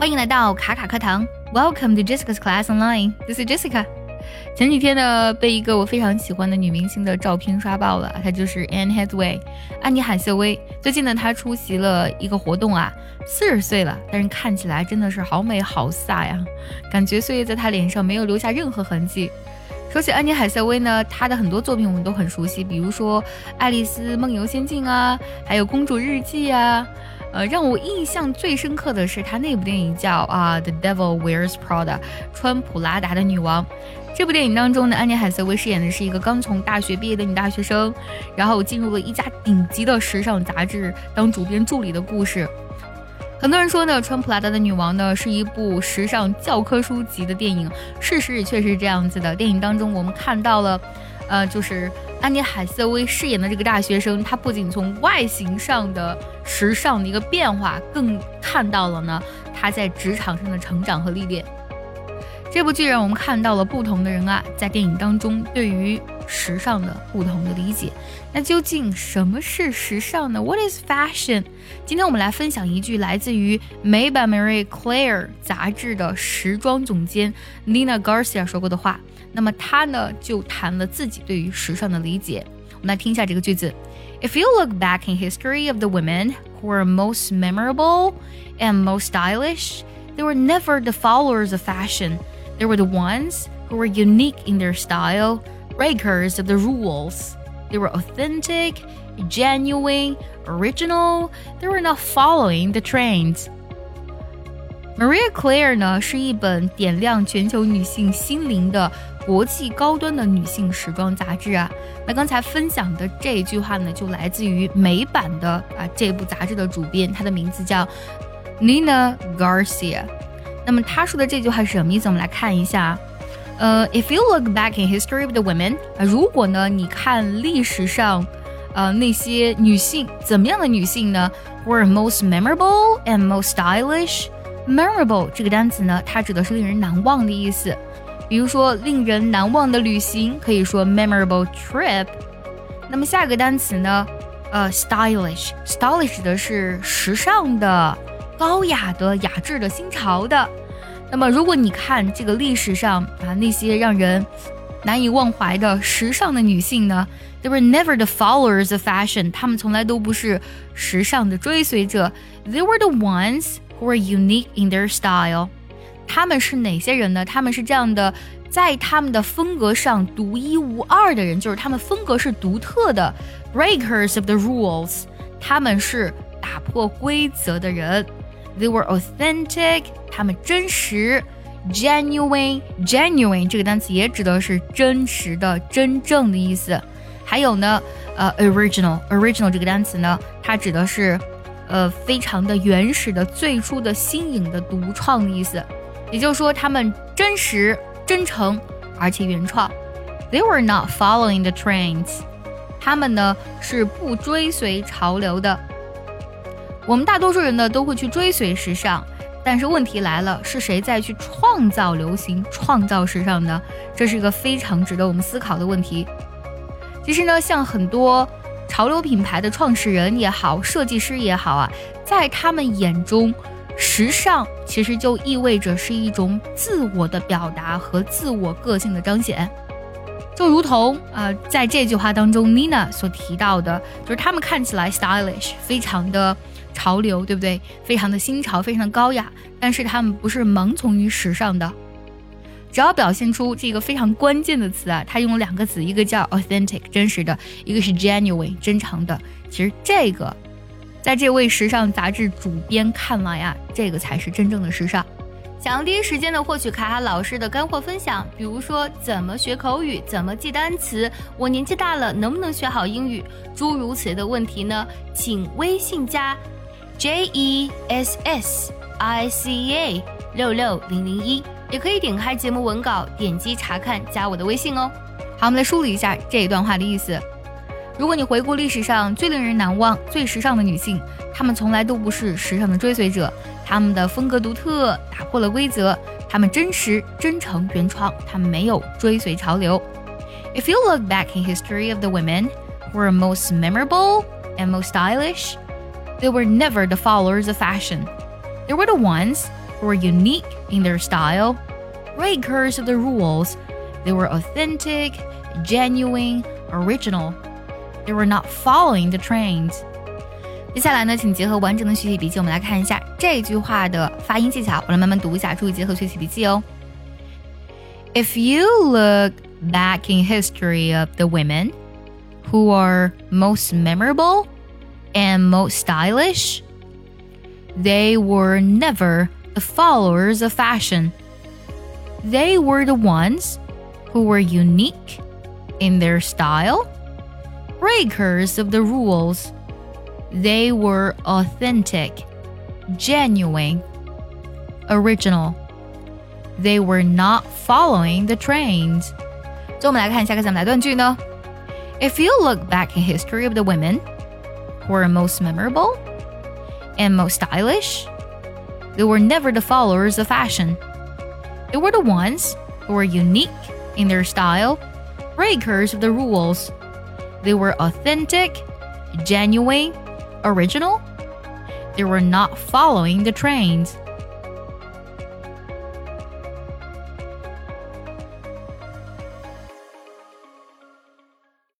欢迎来到卡卡课堂，Welcome to Jessica's Class Online. This is Jessica. 前几天呢，被一个我非常喜欢的女明星的照片刷爆了，她就是 Anne Hathaway，安妮海瑟薇。最近呢，她出席了一个活动啊，四十岁了，但是看起来真的是好美好飒呀，感觉岁月在她脸上没有留下任何痕迹。说起安妮海瑟薇呢，她的很多作品我们都很熟悉，比如说《爱丽丝梦游仙境》啊，还有《公主日记》啊。呃，让我印象最深刻的是她那部电影叫啊《The Devil Wears Prada》，穿普拉达的女王。这部电影当中呢，安妮海瑟薇饰演的是一个刚从大学毕业的女大学生，然后进入了一家顶级的时尚杂志当主编助理的故事。很多人说呢，《穿普拉达的女王》呢是一部时尚教科书级的电影，事实也确实是这样子的。电影当中我们看到了，呃，就是。安妮海瑟薇饰演的这个大学生，她不仅从外形上的时尚的一个变化，更看到了呢她在职场上的成长和历练。这部剧让我们看到了不同的人啊，在电影当中对于时尚的不同的理解。那究竟什么是时尚呢？What is fashion？今天我们来分享一句来自于《Made by Marie Claire》杂志的时装总监 Nina Garcia 说过的话。那么他呢就谈了自己对于时尚的理解。我们来听一下这个句子：If you look back in history of the women who were most memorable and most stylish, they were never the followers of fashion. They were the ones who were unique in their style, breakers of the rules. They were authentic, genuine, original. They were not following the trends. Maria Claire 呢是一本点亮全球女性心灵的 国际高端的女性时装杂志啊，那刚才分享的这句话呢，就来自于美版的啊这部杂志的主编，她的名字叫 Nina Garcia。那么她说的这句话是什么意思？我们来看一下。呃，If you look back in history of the women，啊，如果呢你看历史上，呃那些女性怎么样的女性呢？Were most memorable and most stylish。Memorable 这个单词呢，它指的是令人难忘的意思。比如说，令人难忘的旅行可以说 memorable trip。那么下个单词呢？呃，stylish，stylish 指的是时尚的、高雅的、雅致的、新潮的。那么如果你看这个历史上啊那些让人难以忘怀的时尚的女性呢，they were never the followers of fashion，她们从来都不是时尚的追随者。They were the ones who were unique in their style。 他们是哪些人呢？他们是这样的，在他们的风格上独一无二的人，就是他们风格是独特的，breakers of the rules，他们是打破规则的人。They were authentic，他们真实，genuine，genuine 这个单词也指的是真实的、真正的意思。还有呢，呃，original，original 这个单词呢，它指的是，呃，非常的原始的、最初的、新颖的、独创的意思。也就是说，他们真实、真诚，而且原创。They were not following the trends。他们呢是不追随潮流的。我们大多数人呢都会去追随时尚，但是问题来了，是谁在去创造流行、创造时尚呢？这是一个非常值得我们思考的问题。其实呢，像很多潮流品牌的创始人也好，设计师也好啊，在他们眼中。时尚其实就意味着是一种自我的表达和自我个性的彰显，就如同呃，在这句话当中，Nina 所提到的，就是他们看起来 stylish，非常的潮流，对不对？非常的新潮，非常的高雅，但是他们不是盲从于时尚的。只要表现出这个非常关键的词啊，他用了两个词，一个叫 authentic，真实的；一个是 genuine，真诚的。其实这个。在这位时尚杂志主编看来呀，这个才是真正的时尚。想要第一时间的获取卡卡老师的干货分享，比如说怎么学口语、怎么记单词，我年纪大了能不能学好英语，诸如此类的问题呢？请微信加 J E S S I C A 六六零零一，也可以点开节目文稿，点击查看，加我的微信哦。好，我们来梳理一下这一段话的意思。如果你回顾历史上最令人难忘、最时尚的女性，她们从来都不是时尚的追随者，她们的风格独特，打破了规则，她们真实、真诚、原创，她们没有追随潮流。If you look back in history of the women who were most memorable and most stylish, they were never the followers of fashion. They were the ones who were unique in their style, breakers of the rules. They were authentic, genuine, original. They were not following the trends. 接下来呢，请结合完整的学习笔记，我们来看一下这句话的发音技巧。我来慢慢读一下，注意结合学习笔记哦。If you look back in history of the women who are most memorable and most stylish, they were never the followers of fashion. They were the ones who were unique in their style, breakers of the rules. They were authentic, genuine, original. They were not following the trends. 最后我们来看下个讲答断句呢。If you look back in history of the women who were most memorable and most stylish, they were never the followers of fashion. They were the ones who were unique in their style, breakers of the rules. They were authentic, genuine, original. They were not following the trends.